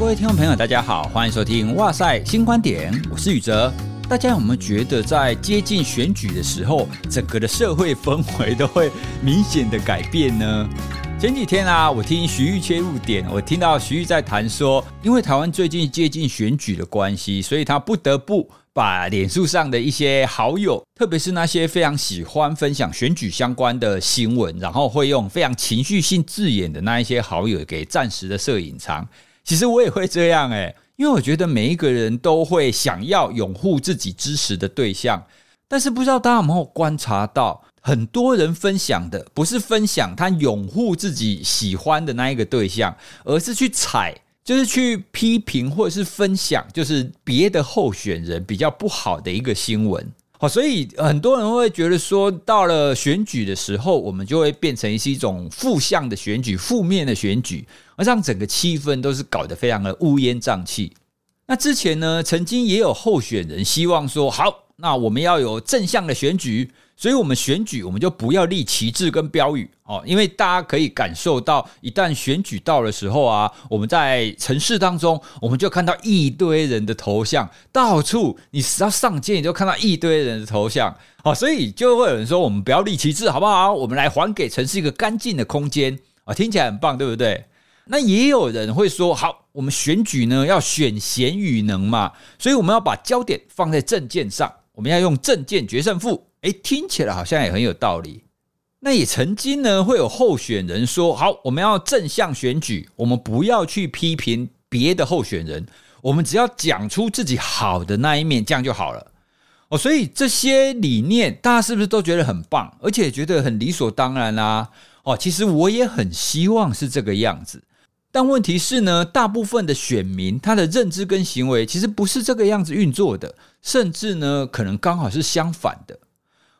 各位听众朋友，大家好，欢迎收听《哇塞新观点》，我是宇哲。大家有没有觉得，在接近选举的时候，整个的社会氛围都会明显的改变呢？前几天啊，我听徐玉切入点，我听到徐玉在谈说，因为台湾最近接近选举的关系，所以他不得不把脸书上的一些好友，特别是那些非常喜欢分享选举相关的新闻，然后会用非常情绪性字眼的那一些好友，给暂时的设隐藏。其实我也会这样诶，因为我觉得每一个人都会想要拥护自己支持的对象，但是不知道大家有没有观察到？很多人分享的不是分享他拥护自己喜欢的那一个对象，而是去踩，就是去批评或者是分享，就是别的候选人比较不好的一个新闻。好，所以很多人会觉得说，到了选举的时候，我们就会变成是一种负向的选举、负面的选举，而让整个气氛都是搞得非常的乌烟瘴气。那之前呢，曾经也有候选人希望说，好，那我们要有正向的选举。所以，我们选举，我们就不要立旗帜跟标语哦，因为大家可以感受到，一旦选举到的时候啊，我们在城市当中，我们就看到一堆人的头像，到处你只要上街，你就看到一堆人的头像哦，所以就会有人说，我们不要立旗帜，好不好？我们来还给城市一个干净的空间啊，听起来很棒，对不对？那也有人会说，好，我们选举呢要选贤与能嘛，所以我们要把焦点放在政见上，我们要用政见决胜负。诶，听起来好像也很有道理。那也曾经呢，会有候选人说：“好，我们要正向选举，我们不要去批评别的候选人，我们只要讲出自己好的那一面，这样就好了。”哦，所以这些理念，大家是不是都觉得很棒，而且觉得很理所当然啊？哦，其实我也很希望是这个样子。但问题是呢，大部分的选民他的认知跟行为其实不是这个样子运作的，甚至呢，可能刚好是相反的。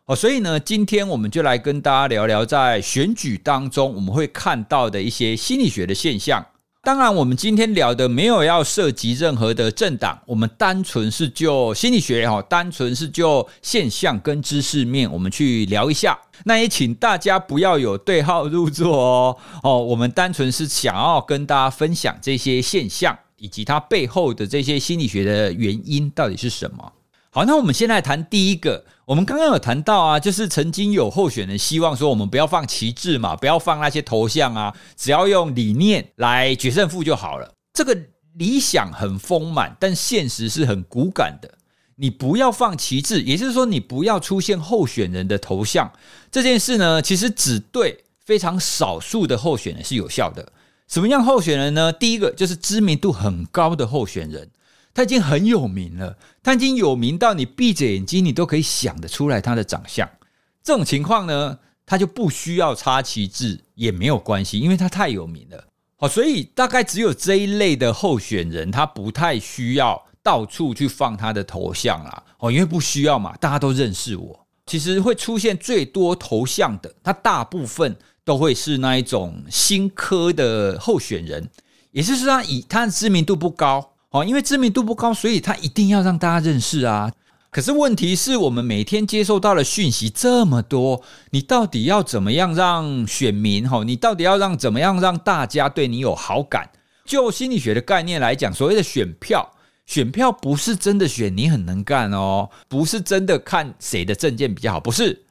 哦，所以呢，今天我们就来跟大家聊聊，在选举当中我们会看到的一些心理学的现象。当然，我们今天聊的没有要涉及任何的政党，我们单纯是就心理学哈，单纯是就现象跟知识面，我们去聊一下。那也请大家不要有对号入座哦。哦，我们单纯是想要跟大家分享这些现象，以及它背后的这些心理学的原因到底是什么。好，那我们先来谈第一个。我们刚刚有谈到啊，就是曾经有候选人希望说，我们不要放旗帜嘛，不要放那些头像啊，只要用理念来决胜负就好了。这个理想很丰满，但现实是很骨感的。你不要放旗帜，也就是说，你不要出现候选人的头像。这件事呢，其实只对非常少数的候选人是有效的。什么样候选人呢？第一个就是知名度很高的候选人。他已经很有名了，他已经有名到你闭着眼睛，你都可以想得出来他的长相。这种情况呢，他就不需要插旗帜也没有关系，因为他太有名了。好，所以大概只有这一类的候选人，他不太需要到处去放他的头像啦。哦，因为不需要嘛，大家都认识我。其实会出现最多头像的，他大部分都会是那一种新科的候选人，也就是说，以他的知名度不高。哦，因为知名度不高，所以他一定要让大家认识啊。可是问题是我们每天接受到的讯息这么多，你到底要怎么样让选民？哈，你到底要让怎么样让大家对你有好感？就心理学的概念来讲，所谓的选票，选票不是真的选你很能干哦，不是真的看谁的政见比较好，不是。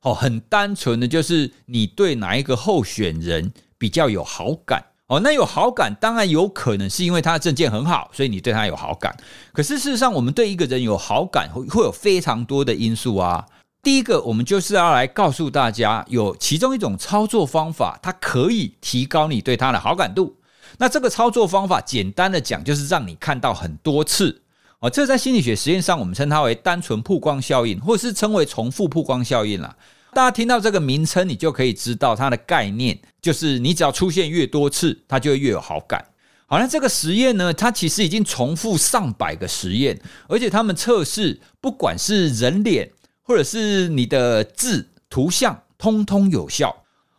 哦，很单纯的就是你对哪一个候选人比较有好感。哦，那有好感，当然有可能是因为他的政见很好，所以你对他有好感。可是事实上，我们对一个人有好感，会会有非常多的因素啊。第一个，我们就是要来告诉大家，有其中一种操作方法，它可以提高你对他的好感度。那这个操作方法，简单的讲，就是让你看到很多次。哦，这在心理学实验上，我们称它为单纯曝光效应，或是称为重复曝光效应啦。大家听到这个名称，你就可以知道它的概念，就是你只要出现越多次，它就会越有好感。好，那这个实验呢，它其实已经重复上百个实验，而且他们测试不管是人脸或者是你的字图像，通通有效。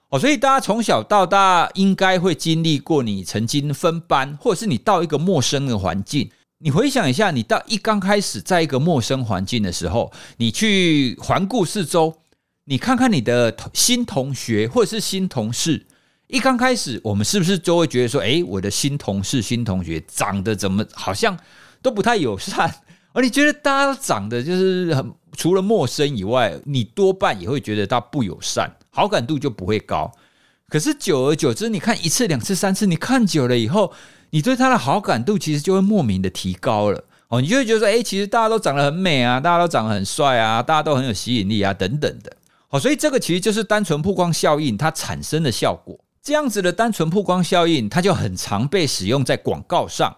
哦，所以大家从小到大应该会经历过，你曾经分班，或者是你到一个陌生的环境，你回想一下，你到一刚开始在一个陌生环境的时候，你去环顾四周。你看看你的新同学或者是新同事，一刚开始，我们是不是就会觉得说，哎，我的新同事、新同学长得怎么好像都不太友善？而 你觉得大家都长得就是很，除了陌生以外，你多半也会觉得他不友善，好感度就不会高。可是久而久之，你看一次、两次、三次，你看久了以后，你对他的好感度其实就会莫名的提高了。哦，你就会觉得说，哎，其实大家都长得很美啊，大家都长得很帅啊，大家都很有吸引力啊，等等的。好，所以这个其实就是单纯曝光效应它产生的效果。这样子的单纯曝光效应，它就很常被使用在广告上。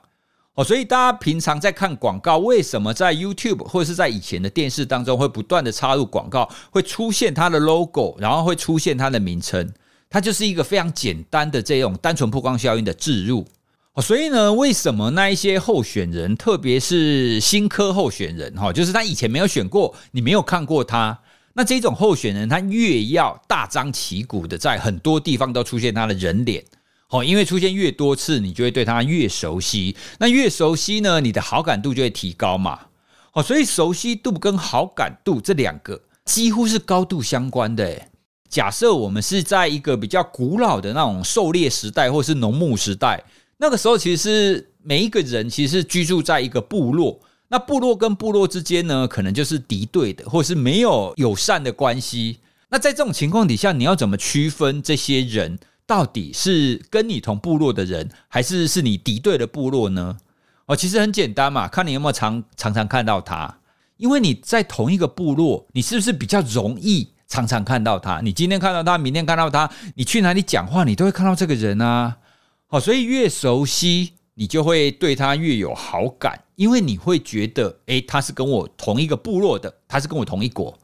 哦，所以大家平常在看广告，为什么在 YouTube 或者是在以前的电视当中会不断的插入广告，会出现它的 logo，然后会出现它的名称？它就是一个非常简单的这种单纯曝光效应的置入。哦，所以呢，为什么那一些候选人，特别是新科候选人，哈，就是他以前没有选过，你没有看过他。那这种候选人，他越要大张旗鼓的在很多地方都出现他的人脸，哦，因为出现越多次，你就会对他越熟悉。那越熟悉呢，你的好感度就会提高嘛。哦，所以熟悉度跟好感度这两个几乎是高度相关的。假设我们是在一个比较古老的那种狩猎时代，或是农牧时代，那个时候其实是每一个人其实是居住在一个部落。那部落跟部落之间呢，可能就是敌对的，或是没有友善的关系。那在这种情况底下，你要怎么区分这些人到底是跟你同部落的人，还是是你敌对的部落呢？哦，其实很简单嘛，看你有没有常常常看到他。因为你在同一个部落，你是不是比较容易常常看到他？你今天看到他，明天看到他，你去哪里讲话，你都会看到这个人啊。好，所以越熟悉，你就会对他越有好感。因为你会觉得，诶，他是跟我同一个部落的，他是跟我同一国，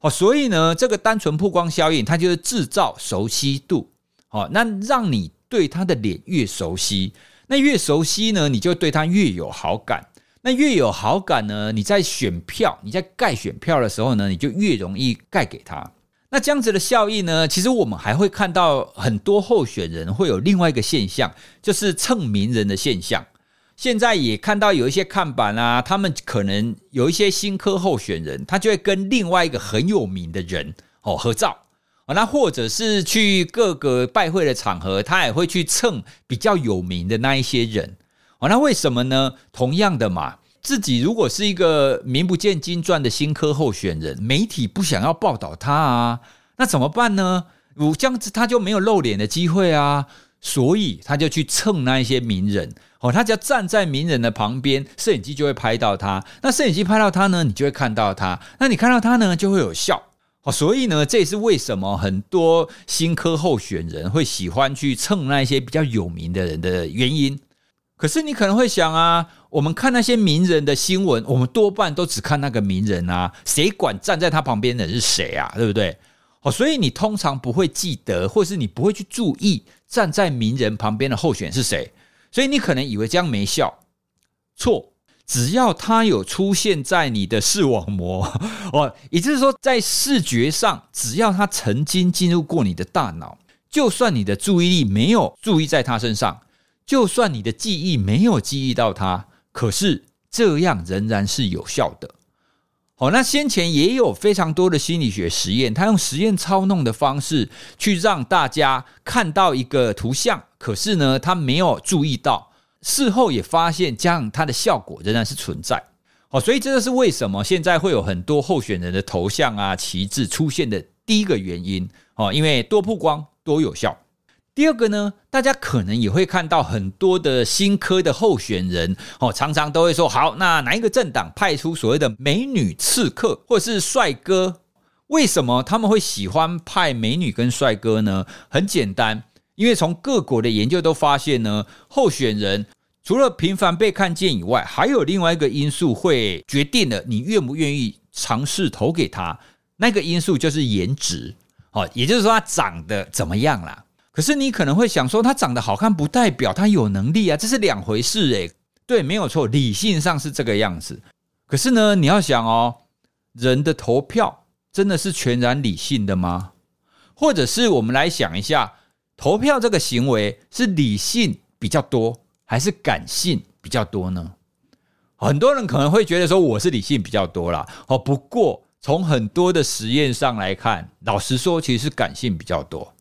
哦，所以呢，这个单纯曝光效应，它就是制造熟悉度，哦，那让你对他的脸越熟悉，那越熟悉呢，你就对他越有好感，那越有好感呢，你在选票，你在盖选票的时候呢，你就越容易盖给他。那这样子的效应呢，其实我们还会看到很多候选人会有另外一个现象，就是蹭名人的现象。现在也看到有一些看板啊，他们可能有一些新科候选人，他就会跟另外一个很有名的人哦合照啊，那或者是去各个拜会的场合，他也会去蹭比较有名的那一些人哦。那为什么呢？同样的嘛，自己如果是一个名不见经传的新科候选人，媒体不想要报道他啊，那怎么办呢？我这样子他就没有露脸的机会啊，所以他就去蹭那一些名人。哦，他只要站在名人的旁边，摄影机就会拍到他。那摄影机拍到他呢，你就会看到他。那你看到他呢，就会有笑。哦，所以呢，这也是为什么很多新科候选人会喜欢去蹭那一些比较有名的人的原因。可是你可能会想啊，我们看那些名人的新闻，我们多半都只看那个名人啊，谁管站在他旁边的是谁啊？对不对？哦，所以你通常不会记得，或是你不会去注意站在名人旁边的候选是谁。所以你可能以为这样没效，错。只要他有出现在你的视网膜 哦，也就是说，在视觉上，只要他曾经进入过你的大脑，就算你的注意力没有注意在他身上，就算你的记忆没有记忆到他，可是这样仍然是有效的。好，那先前也有非常多的心理学实验，他用实验操弄的方式去让大家看到一个图像。可是呢，他没有注意到，事后也发现这样它的效果仍然是存在。哦，所以这就是为什么现在会有很多候选人的头像啊、旗帜出现的第一个原因。哦，因为多曝光多有效。第二个呢，大家可能也会看到很多的新科的候选人，哦，常常都会说：好，那哪一个政党派出所谓的美女刺客或是帅哥？为什么他们会喜欢派美女跟帅哥呢？很简单。因为从各国的研究都发现呢，候选人除了频繁被看见以外，还有另外一个因素会决定了你愿不愿意尝试投给他。那个因素就是颜值，哦，也就是说他长得怎么样啦。可是你可能会想说，他长得好看不代表他有能力啊，这是两回事诶。对，没有错，理性上是这个样子。可是呢，你要想哦，人的投票真的是全然理性的吗？或者是我们来想一下。投票这个行为是理性比较多，还是感性比较多呢？很多人可能会觉得说我是理性比较多啦。哦，不过从很多的实验上来看，老实说，其实是感性比较多。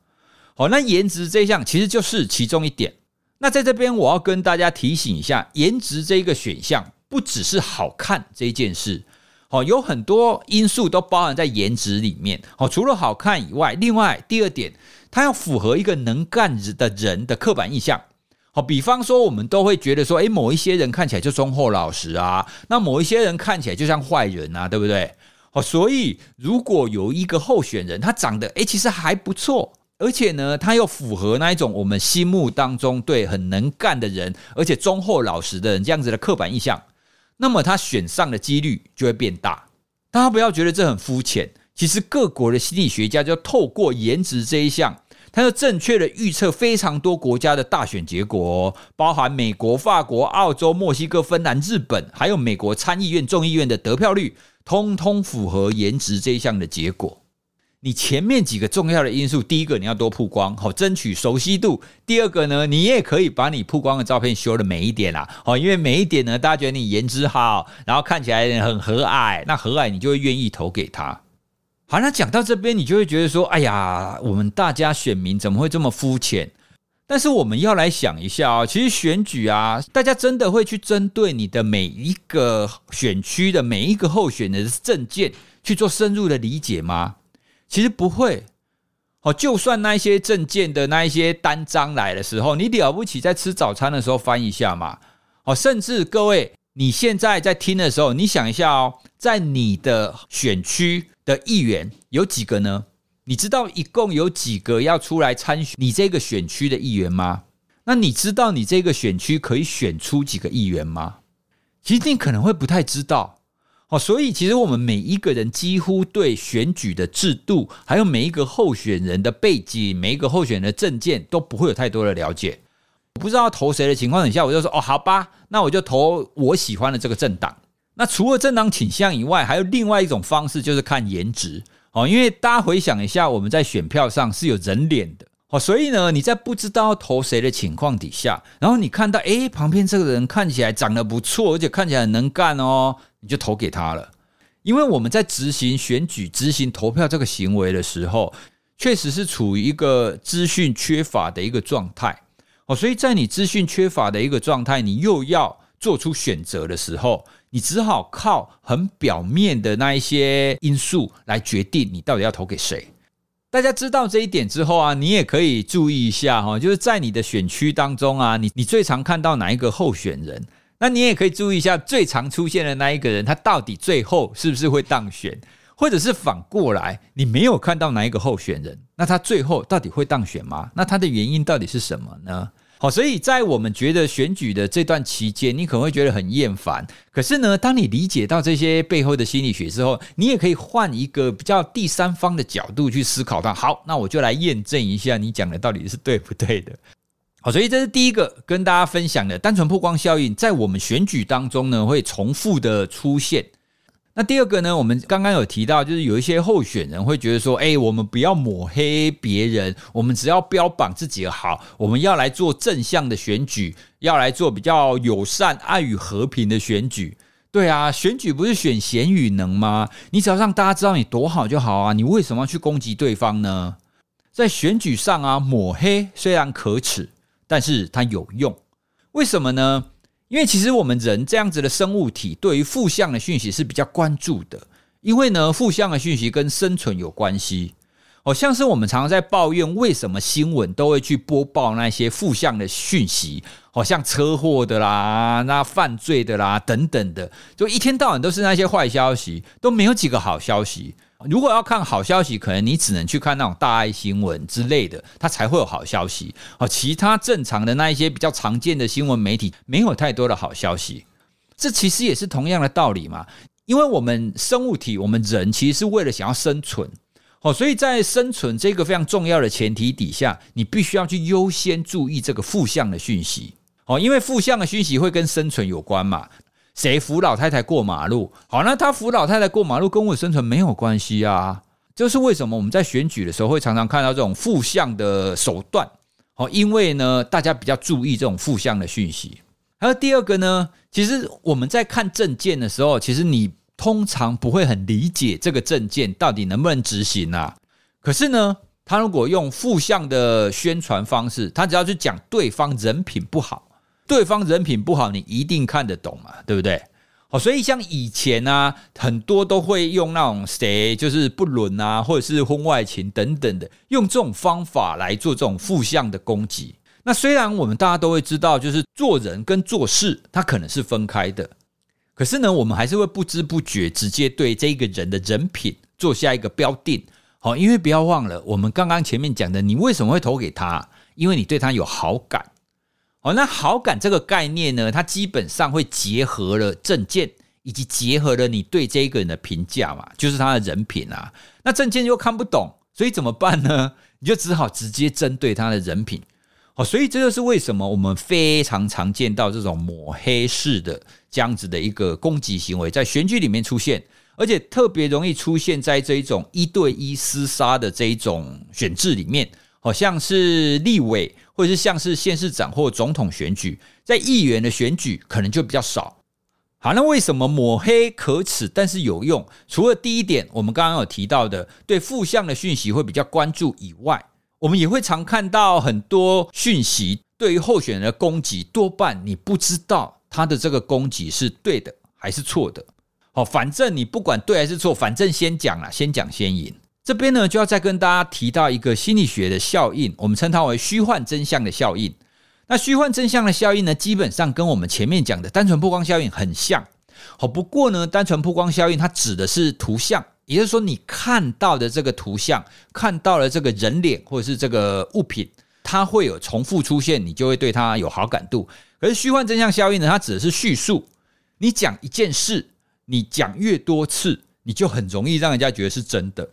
好，那颜值这一项其实就是其中一点。那在这边我要跟大家提醒一下，颜值这一个选项不只是好看这一件事，好，有很多因素都包含在颜值里面。好，除了好看以外，另外第二点，它要符合一个能干的人的刻板印象。好，比方说我们都会觉得说，诶，某一些人看起来就忠厚老实啊，那某一些人看起来就像坏人啊，对不对？好，所以如果有一个候选人，他长得诶，其实还不错。而且呢，他又符合那一种我们心目当中对很能干的人，而且忠厚老实的人这样子的刻板印象，那么他选上的几率就会变大。大家不要觉得这很肤浅，其实各国的心理学家就透过颜值这一项，他就正确的预测非常多国家的大选结果，包含美国、法国、澳洲、墨西哥、芬兰、日本，还有美国参议院、众议院的得票率，通通符合颜值这一项的结果。你前面几个重要的因素，第一个你要多曝光，好争取熟悉度；第二个呢，你也可以把你曝光的照片修的美一点啦，好，因为美一点呢，大家觉得你颜值好，然后看起来很和蔼，那和蔼你就会愿意投给他。好，那讲到这边，你就会觉得说，哎呀，我们大家选民怎么会这么肤浅？但是我们要来想一下啊，其实选举啊，大家真的会去针对你的每一个选区的每一个候选人的证件去做深入的理解吗？其实不会，哦，就算那一些证件的那一些单张来的时候，你了不起在吃早餐的时候翻一下嘛，哦，甚至各位你现在在听的时候，你想一下哦，在你的选区的议员有几个呢？你知道一共有几个要出来参选你这个选区的议员吗？那你知道你这个选区可以选出几个议员吗？其实你可能会不太知道。哦，所以其实我们每一个人几乎对选举的制度，还有每一个候选人的背景、每一个候选人的政见，都不会有太多的了解。不知道投谁的情况底下，我就说哦，好吧，那我就投我喜欢的这个政党。那除了政党倾向以外，还有另外一种方式，就是看颜值。哦，因为大家回想一下，我们在选票上是有人脸的。哦，所以呢，你在不知道投谁的情况底下，然后你看到诶，旁边这个人看起来长得不错，而且看起来很能干哦。你就投给他了，因为我们在执行选举、执行投票这个行为的时候，确实是处于一个资讯缺乏的一个状态哦。所以在你资讯缺乏的一个状态，你又要做出选择的时候，你只好靠很表面的那一些因素来决定你到底要投给谁。大家知道这一点之后啊，你也可以注意一下哈，就是在你的选区当中啊，你你最常看到哪一个候选人？那你也可以注意一下最常出现的那一个人，他到底最后是不是会当选，或者是反过来，你没有看到哪一个候选人，那他最后到底会当选吗？那他的原因到底是什么呢？好，所以在我们觉得选举的这段期间，你可能会觉得很厌烦。可是呢，当你理解到这些背后的心理学之后，你也可以换一个比较第三方的角度去思考它。好，那我就来验证一下你讲的到底是对不对的。好，所以这是第一个跟大家分享的单纯曝光效应，在我们选举当中呢，会重复的出现。那第二个呢，我们刚刚有提到，就是有一些候选人会觉得说，哎，我们不要抹黑别人，我们只要标榜自己的好，我们要来做正向的选举，要来做比较友善、爱与和平的选举。对啊，选举不是选贤与能吗？你只要让大家知道你多好就好啊，你为什么要去攻击对方呢？在选举上啊，抹黑虽然可耻。但是它有用，为什么呢？因为其实我们人这样子的生物体，对于负向的讯息是比较关注的。因为呢，负向的讯息跟生存有关系。好像是我们常常在抱怨，为什么新闻都会去播报那些负向的讯息，好像车祸的啦、那犯罪的啦等等的，就一天到晚都是那些坏消息，都没有几个好消息。如果要看好消息，可能你只能去看那种大爱新闻之类的，它才会有好消息。哦，其他正常的那一些比较常见的新闻媒体，没有太多的好消息。这其实也是同样的道理嘛，因为我们生物体，我们人其实是为了想要生存。哦，所以在生存这个非常重要的前提底下，你必须要去优先注意这个负向的讯息。哦，因为负向的讯息会跟生存有关嘛。谁扶老太太过马路？好，那他扶老太太过马路跟我生存没有关系啊。就是为什么我们在选举的时候会常常看到这种负向的手段？好，因为呢，大家比较注意这种负向的讯息。还有第二个呢，其实我们在看政见的时候，其实你通常不会很理解这个政见到底能不能执行啊。可是呢，他如果用负向的宣传方式，他只要去讲对方人品不好，对方人品不好，你一定看得懂嘛，对不对？好，所以像以前啊，很多都会用那种谁就是不伦啊，或者是婚外情等等的，用这种方法来做这种负向的攻击。那虽然我们大家都会知道，就是做人跟做事，它可能是分开的，可是呢，我们还是会不知不觉直接对这个人的人品做下一个标定。好，因为不要忘了，我们刚刚前面讲的，你为什么会投给他？因为你对他有好感。好，那好感这个概念呢，它基本上会结合了政见，以及结合了你对这个人的评价嘛，就是他的人品啊。那政见又看不懂，所以怎么办呢？你就只好直接针对他的人品。好，所以这就是为什么我们非常常见到这种抹黑式的这样子的一个攻击行为，在选举里面出现。而且特别容易出现在这一种一对一厮杀的这一种选制里面，好像是立委，或者是像是县市长或总统选举，在议员的选举可能就比较少。好，那为什么抹黑可耻但是有用？除了第一点，我们刚刚有提到的，对负向的讯息会比较关注以外，我们也会常看到很多讯息对于候选人的攻击，多半你不知道他的这个攻击是对的还是错的。好，反正你不管对还是错，反正先讲啦，先讲先赢。这边呢，就要再跟大家提到一个心理学的效应，我们称它为虚幻真相的效应。那虚幻真相的效应呢，基本上跟我们前面讲的单纯曝光效应很像。好，不过呢，单纯曝光效应它指的是图像，也就是说，你看到的这个图像，看到了这个人脸或者是这个物品，它会有重复出现，你就会对它有好感度。可是虚幻真相效应呢，它指的是叙述，你讲一件事。你讲越多次，你就很容易让人家觉得是真的。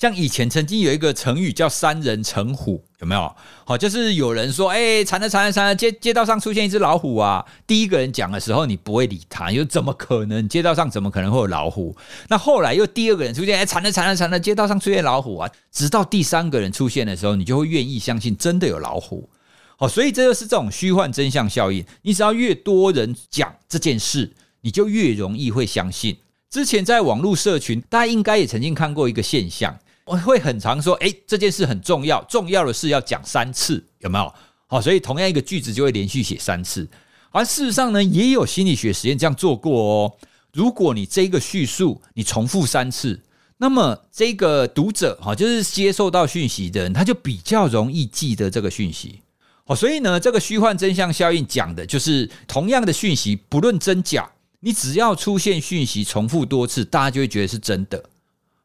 像以前曾经有一个成语叫“三人成虎”，有没有？好，就是有人说：“哎，惨了惨了惨了，街街道上出现一只老虎啊！”第一个人讲的时候，你不会理他，又怎么可能？街道上怎么可能会有老虎？那后来又第二个人出现，哎，惨了惨了惨了，街道上出现老虎啊！直到第三个人出现的时候，你就会愿意相信真的有老虎。好，所以这就是这种虚幻真相效应。你只要越多人讲这件事。你就越容易会相信。之前在网络社群，大家应该也曾经看过一个现象，我会很常说：“诶，这件事很重要，重要的事要讲三次，有没有？”好，所以同样一个句子就会连续写三次。而事实上呢，也有心理学实验这样做过哦。如果你这个叙述你重复三次，那么这个读者哈，就是接受到讯息的人，他就比较容易记得这个讯息。好，所以呢，这个虚幻真相效应讲的就是同样的讯息，不论真假。你只要出现讯息重复多次，大家就会觉得是真的。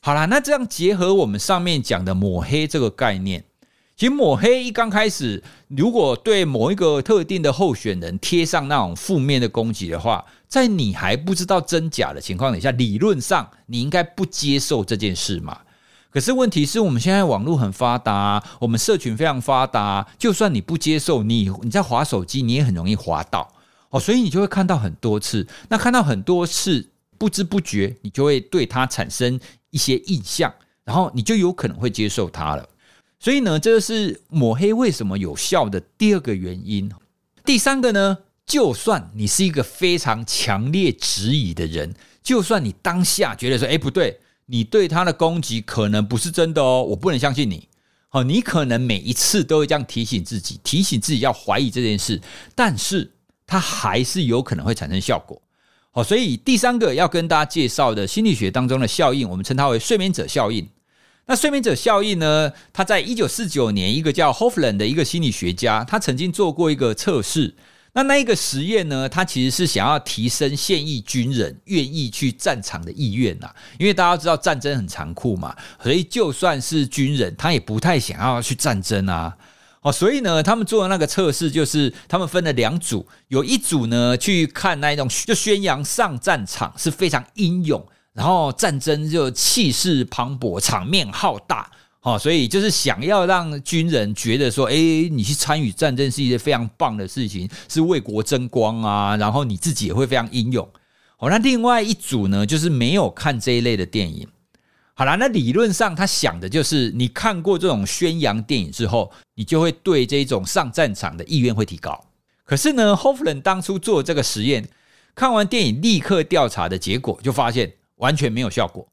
好啦，那这样结合我们上面讲的抹黑这个概念，其实抹黑一刚开始，如果对某一个特定的候选人贴上那种负面的攻击的话，在你还不知道真假的情况底下，理论上你应该不接受这件事嘛。可是问题是我们现在网络很发达，我们社群非常发达，就算你不接受，你你在滑手机，你也很容易滑到。哦，所以你就会看到很多次，那看到很多次，不知不觉你就会对他产生一些印象，然后你就有可能会接受他了。所以呢，这是抹黑为什么有效的第二个原因。第三个呢，就算你是一个非常强烈质疑的人，就算你当下觉得说，哎，不对，你对他的攻击可能不是真的哦，我不能相信你。好，你可能每一次都会这样提醒自己，提醒自己要怀疑这件事，但是。它还是有可能会产生效果，好，所以第三个要跟大家介绍的心理学当中的效应，我们称它为睡眠者效应。那睡眠者效应呢？它在一九四九年，一个叫 Hoffman 的一个心理学家，他曾经做过一个测试。那那一个实验呢，他其实是想要提升现役军人愿意去战场的意愿呐，因为大家知道战争很残酷嘛，所以就算是军人，他也不太想要去战争啊。哦，所以呢，他们做的那个测试就是，他们分了两组，有一组呢去看那一种，就宣扬上战场是非常英勇，然后战争就气势磅礴，场面浩大，哦，所以就是想要让军人觉得说，哎，你去参与战争是一件非常棒的事情，是为国争光啊，然后你自己也会非常英勇。哦，那另外一组呢，就是没有看这一类的电影。好啦，那理论上他想的就是，你看过这种宣扬电影之后，你就会对这种上战场的意愿会提高。可是呢，Hoffman 当初做这个实验，看完电影立刻调查的结果，就发现完全没有效果。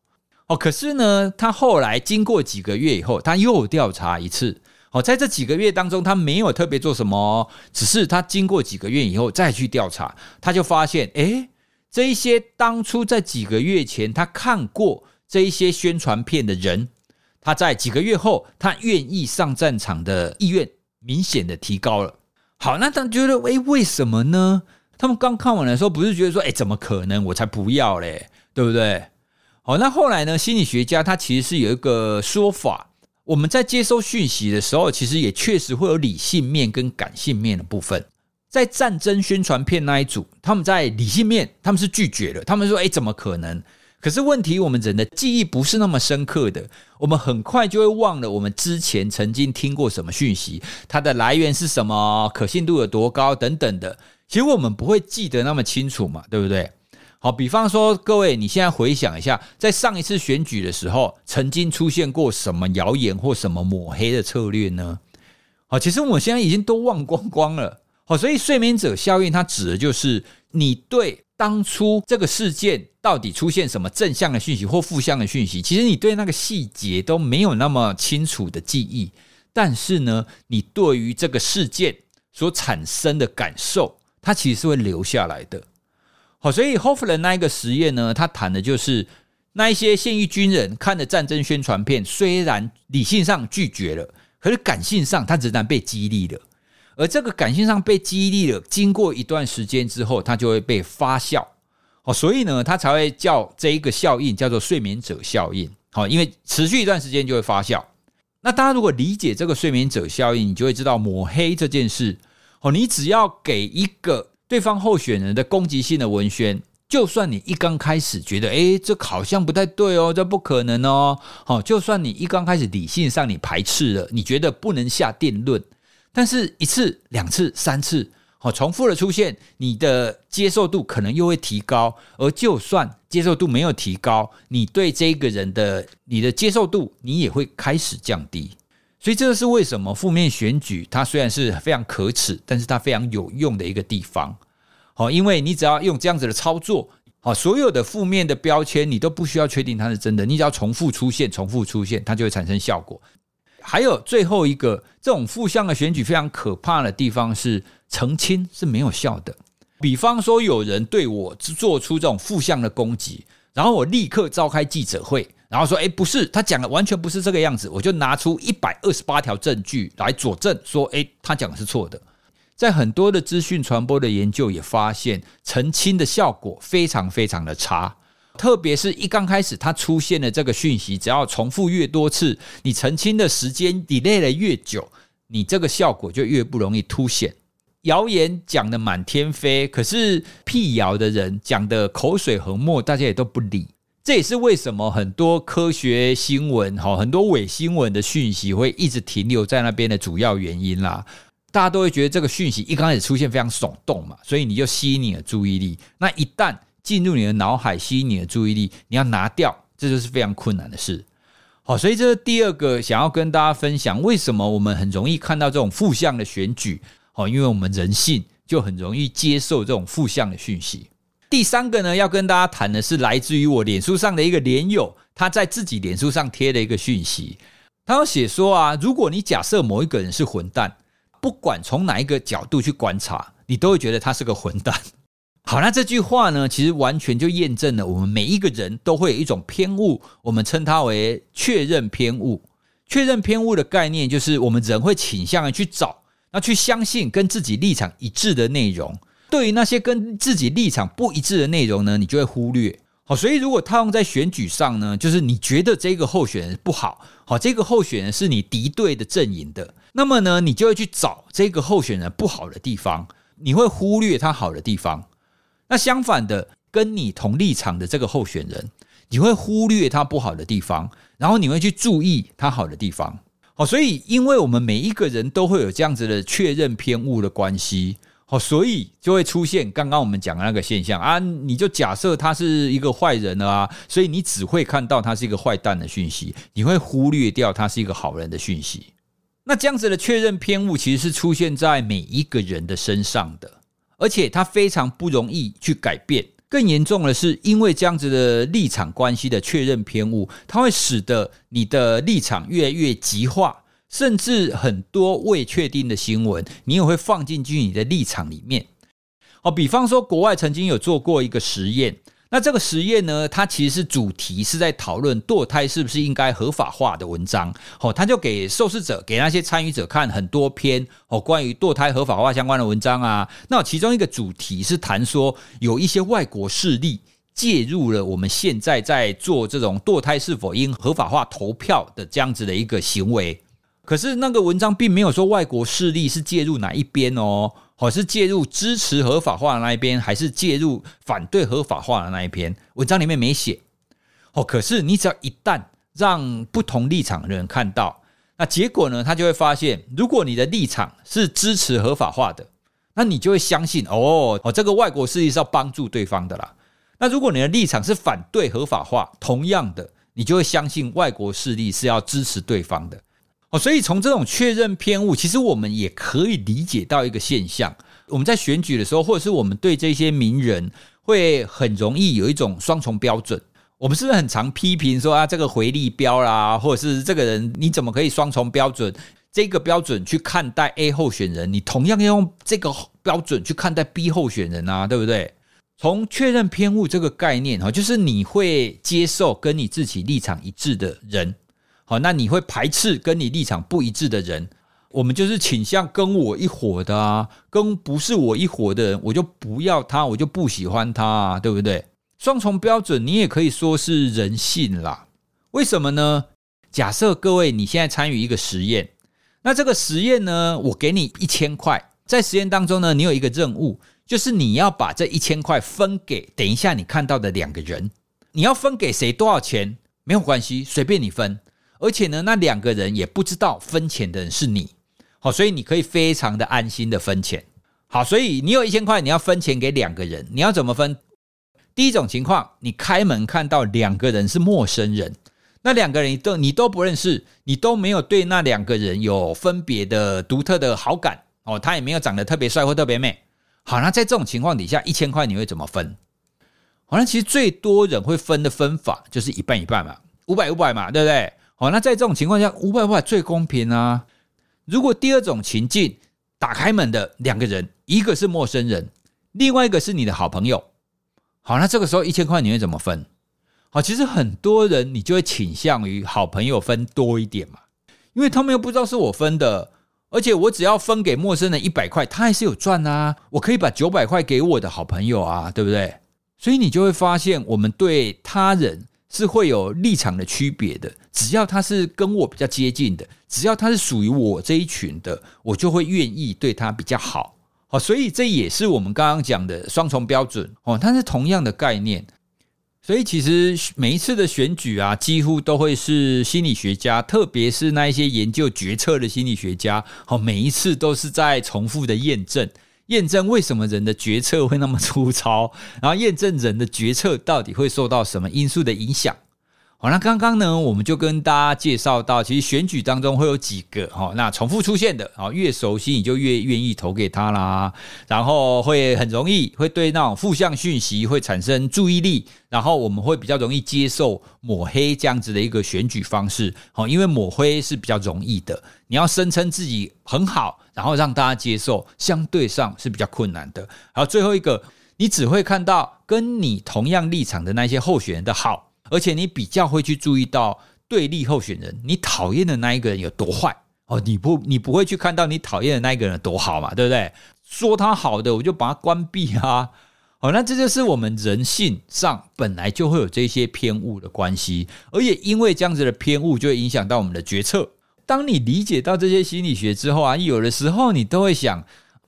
哦，可是呢，他后来经过几个月以后，他又调查一次。哦，在这几个月当中，他没有特别做什么，只是他经过几个月以后再去调查，他就发现，诶，这一些当初在几个月前他看过这一些宣传片的人，他在几个月后，他愿意上战场的意愿明显的提高了。好，那他觉得，诶，为什么呢？他们刚看完的时候，不是觉得说，诶，怎么可能？我才不要嘞，对不对？好，那后来呢？心理学家他其实是有一个说法，我们在接收讯息的时候，其实也确实会有理性面跟感性面的部分。在战争宣传片那一组，他们在理性面他们是拒绝的，他们说：“诶，怎么可能？”可是问题，我们人的记忆不是那么深刻的，我们很快就会忘了我们之前曾经听过什么讯息，它的来源是什么，可信度有多高等等的。其实我们不会记得那么清楚嘛，对不对？好，比方说，各位，你现在回想一下，在上一次选举的时候，曾经出现过什么谣言或什么抹黑的策略呢？好，其实我们现在已经都忘光光了。好，所以睡眠者效应它指的就是你对当初这个事件到底出现什么正向的讯息或负向的讯息，其实你对那个细节都没有那么清楚的记忆，但是呢，你对于这个事件所产生的感受，它其实是会留下来的。好，所以 Hoffler 那一个实验呢，他谈的就是那一些现役军人看的战争宣传片，虽然理性上拒绝了，可是感性上他仍然被激励了。而这个感性上被激励了，经过一段时间之后，它就会被发酵。好，所以呢，它才会叫这一个效应叫做睡眠者效应。好，因为持续一段时间就会发酵。那大家如果理解这个睡眠者效应，你就会知道抹黑这件事。哦，你只要给一个。对方候选人的攻击性的文宣，就算你一刚开始觉得，诶，这好像不太对哦，这不可能哦，好，就算你一刚开始理性上你排斥了，你觉得不能下定论，但是一次、两次、三次，好，重复的出现，你的接受度可能又会提高，而就算接受度没有提高，你对这个人的你的接受度，你也会开始降低。所以这个是为什么负面选举它虽然是非常可耻，但是它非常有用的一个地方。好，因为你只要用这样子的操作，好，所有的负面的标签你都不需要确定它是真的，你只要重复出现、重复出现，它就会产生效果。还有最后一个，这种负向的选举非常可怕的地方是澄清是没有效的。比方说有人对我做出这种负向的攻击，然后我立刻召开记者会。然后说，诶，不是，他讲的完全不是这个样子，我就拿出一百二十八条证据来佐证，说，诶，他讲的是错的。在很多的资讯传播的研究也发现，澄清的效果非常非常的差，特别是一刚开始他出现的这个讯息，只要重复越多次，你澄清的时间 delay 的越久，你这个效果就越不容易凸显。谣言讲的满天飞，可是辟谣的人讲的口水横墨，大家也都不理。这也是为什么很多科学新闻、哈很多伪新闻的讯息会一直停留在那边的主要原因啦。大家都会觉得这个讯息一刚开始出现非常耸动嘛，所以你就吸引你的注意力。那一旦进入你的脑海，吸引你的注意力，你要拿掉，这就是非常困难的事。好，所以这是第二个想要跟大家分享，为什么我们很容易看到这种负向的选举？好，因为我们人性就很容易接受这种负向的讯息。第三个呢，要跟大家谈的是来自于我脸书上的一个连友，他在自己脸书上贴了一个讯息，他要写说啊，如果你假设某一个人是混蛋，不管从哪一个角度去观察，你都会觉得他是个混蛋。好，那这句话呢，其实完全就验证了我们每一个人都会有一种偏误，我们称它为确认偏误。确认偏误的概念就是我们人会倾向于去找，那去相信跟自己立场一致的内容。对于那些跟自己立场不一致的内容呢，你就会忽略。好，所以如果套用在选举上呢，就是你觉得这个候选人不好，好，这个候选人是你敌对的阵营的，那么呢，你就会去找这个候选人不好的地方，你会忽略他好的地方。那相反的，跟你同立场的这个候选人，你会忽略他不好的地方，然后你会去注意他好的地方。好，所以因为我们每一个人都会有这样子的确认偏误的关系。好，所以就会出现刚刚我们讲的那个现象啊，你就假设他是一个坏人了啊，所以你只会看到他是一个坏蛋的讯息，你会忽略掉他是一个好人的讯息。那这样子的确认偏误其实是出现在每一个人的身上的，而且它非常不容易去改变，更严重的是，因为这样子的立场关系的确认偏误，它会使得你的立场越来越极化，甚至很多未确定的新闻，你也会放进去你的立场里面。哦，比方说，国外曾经有做过一个实验。那这个实验呢，它其实是主题是在讨论堕胎是不是应该合法化的文章。哦，他就给受试者、给那些参与者看很多篇哦关于堕胎合法化相关的文章啊。那其中一个主题是谈说，有一些外国势力介入了我们现在在做这种堕胎是否应合法化投票的这样子的一个行为。可是那个文章并没有说外国势力是介入哪一边哦。我是介入支持合法化的那一边，还是介入反对合法化的那一边？文章里面没写。哦，可是你只要一旦让不同立场的人看到，那结果呢？他就会发现，如果你的立场是支持合法化的，那你就会相信哦哦，这个外国势力是要帮助对方的啦。那如果你的立场是反对合法化，同样的，你就会相信外国势力是要支持对方的。哦，所以从这种确认偏误，其实我们也可以理解到一个现象：我们在选举的时候，或者是我们对这些名人，会很容易有一种双重标准。我们是不是很常批评说啊，这个回力标啦，或者是这个人你怎么可以双重标准？这个标准去看待 A 候选人，你同样要用这个标准去看待 B 候选人啊，对不对？从确认偏误这个概念哈，就是你会接受跟你自己立场一致的人。好，那你会排斥跟你立场不一致的人？我们就是倾向跟我一伙的啊，跟不是我一伙的人，我就不要他，我就不喜欢他啊，对不对？双重标准，你也可以说是人性啦。为什么呢？假设各位你现在参与一个实验，那这个实验呢，我给你一千块，在实验当中呢，你有一个任务，就是你要把这一千块分给等一下你看到的两个人。你要分给谁多少钱？没有关系，随便你分。而且呢，那两个人也不知道分钱的人是你，好，所以你可以非常的安心的分钱。好，所以你有一千块，你要分钱给两个人，你要怎么分？第一种情况，你开门看到两个人是陌生人，那两个人都你都不认识，你都没有对那两个人有分别的独特的好感哦，他也没有长得特别帅或特别美。好，那在这种情况底下，一千块你会怎么分？好，那其实最多人会分的分法就是一半一半嘛，五百五百嘛，对不对？好，那在这种情况下，五百块最公平啊。如果第二种情境，打开门的两个人，一个是陌生人，另外一个是你的好朋友。好，那这个时候一千块你会怎么分？好，其实很多人你就会倾向于好朋友分多一点嘛，因为他们又不知道是我分的，而且我只要分给陌生人一百块，他还是有赚啊。我可以把九百块给我的好朋友啊，对不对？所以你就会发现，我们对他人。是会有立场的区别的，只要他是跟我比较接近的，只要他是属于我这一群的，我就会愿意对他比较好。好，所以这也是我们刚刚讲的双重标准哦，它是同样的概念。所以其实每一次的选举啊，几乎都会是心理学家，特别是那一些研究决策的心理学家，好，每一次都是在重复的验证。验证为什么人的决策会那么粗糙，然后验证人的决策到底会受到什么因素的影响。好，那刚刚呢，我们就跟大家介绍到，其实选举当中会有几个哈，那重复出现的，越熟悉你就越愿意投给他啦。然后会很容易会对那种负向讯息会产生注意力，然后我们会比较容易接受抹黑这样子的一个选举方式。好，因为抹黑是比较容易的，你要声称自己很好，然后让大家接受，相对上是比较困难的。好，最后一个，你只会看到跟你同样立场的那些候选人的好。而且你比较会去注意到对立候选人，你讨厌的那一个人有多坏哦？你不，你不会去看到你讨厌的那一个人有多好嘛？对不对？说他好的，我就把他关闭啊！哦，那这就是我们人性上本来就会有这些偏误的关系，而也因为这样子的偏误，就会影响到我们的决策。当你理解到这些心理学之后啊，有的时候你都会想，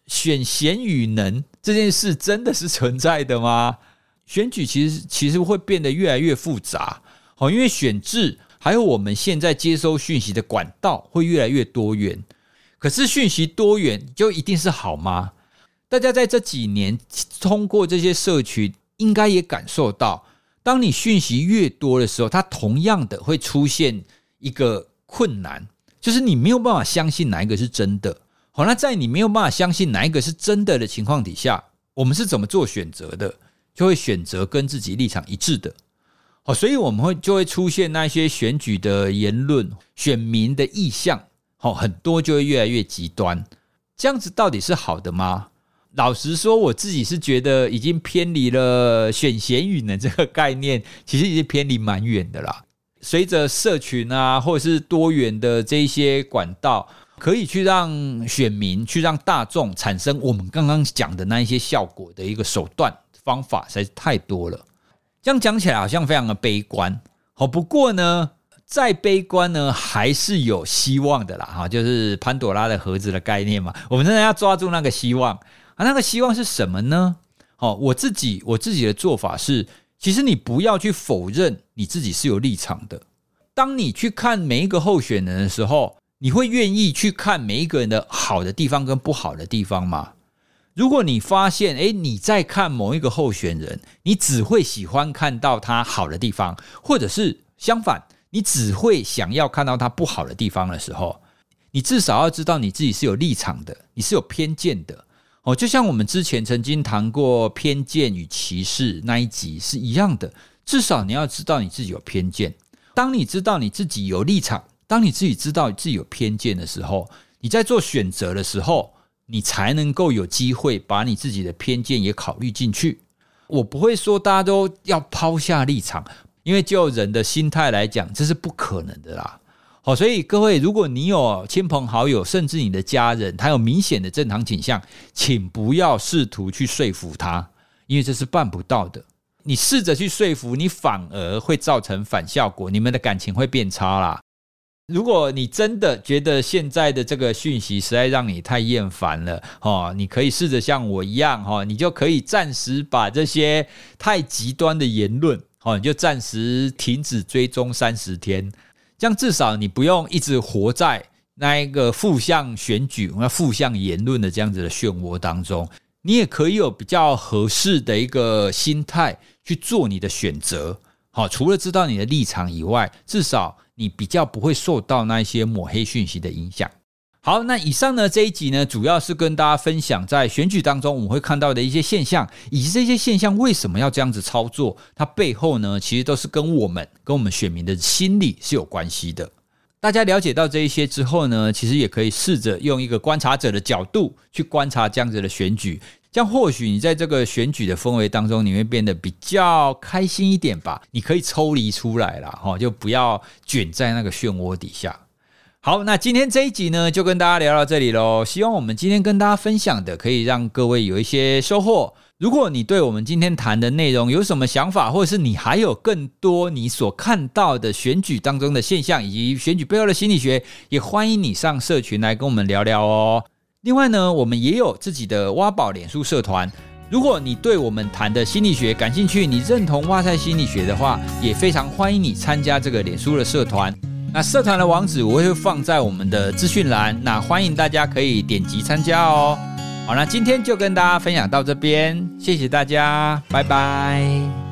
选贤与能这件事真的是存在的吗？选举其实其实会变得越来越复杂，好，因为选制还有我们现在接收讯息的管道会越来越多元。可是讯息多元就一定是好吗？大家在这几年通过这些社群，应该也感受到，当你讯息越多的时候，它同样的会出现一个困难，就是你没有办法相信哪一个是真的。好，那在你没有办法相信哪一个是真的的情况底下，我们是怎么做选择的？就会选择跟自己立场一致的。好，所以我们会就会出现那些选举的言论、选民的意向，好，很多就会越来越极端。这样子到底是好的吗？老实说，我自己是觉得已经偏离了选贤与能这个概念，其实已经偏离蛮远的啦。随着社群啊，或者是多元的这一些管道，可以去让选民、去让大众产生我们刚刚讲的那一些效果的一个手段方法，实在是太多了。这样讲起来好像非常的悲观。好，不过呢，再悲观呢，还是有希望的啦。哈，就是潘朵拉的盒子的概念嘛，我们真的要抓住那个希望。啊，那个希望是什么呢？好，我自己我自己的做法是，其实你不要去否认你自己是有立场的。当你去看每一个候选人的时候，你会愿意去看每一个人的好的地方跟不好的地方吗？如果你发现，诶，你在看某一个候选人，你只会喜欢看到他好的地方，或者是相反，你只会想要看到他不好的地方的时候，你至少要知道你自己是有立场的，你是有偏见的。哦，就像我们之前曾经谈过偏见与歧视那一集是一样的，至少你要知道你自己有偏见。当你知道你自己有立场，当你自己知道自己有偏见的时候，你在做选择的时候，你才能够有机会把你自己的偏见也考虑进去。我不会说大家都要抛下立场，因为就人的心态来讲，这是不可能的啦。好，所以各位，如果你有亲朋好友，甚至你的家人，他有明显的正常倾向，请不要试图去说服他，因为这是办不到的。你试着去说服，你反而会造成反效果，你们的感情会变差啦。如果你真的觉得现在的这个讯息实在让你太厌烦了，哦，你可以试着像我一样，哈，你就可以暂时把这些太极端的言论，哦，你就暂时停止追踪三十天。这样至少你不用一直活在那一个负向选举、那负向言论的这样子的漩涡当中，你也可以有比较合适的一个心态去做你的选择。好，除了知道你的立场以外，至少你比较不会受到那一些抹黑讯息的影响。好，那以上呢，这一集呢，主要是跟大家分享在选举当中我们会看到的一些现象，以及这些现象为什么要这样子操作，它背后呢，其实都是跟我们跟我们选民的心理是有关系的。大家了解到这一些之后呢，其实也可以试着用一个观察者的角度去观察这样子的选举，这样或许你在这个选举的氛围当中，你会变得比较开心一点吧。你可以抽离出来了哈，就不要卷在那个漩涡底下。好，那今天这一集呢，就跟大家聊到这里喽。希望我们今天跟大家分享的，可以让各位有一些收获。如果你对我们今天谈的内容有什么想法，或者是你还有更多你所看到的选举当中的现象，以及选举背后的心理学，也欢迎你上社群来跟我们聊聊哦。另外呢，我们也有自己的挖宝脸书社团。如果你对我们谈的心理学感兴趣，你认同哇塞心理学的话，也非常欢迎你参加这个脸书的社团。那社团的网址我会放在我们的资讯栏，那欢迎大家可以点击参加哦。好，那今天就跟大家分享到这边，谢谢大家，拜拜。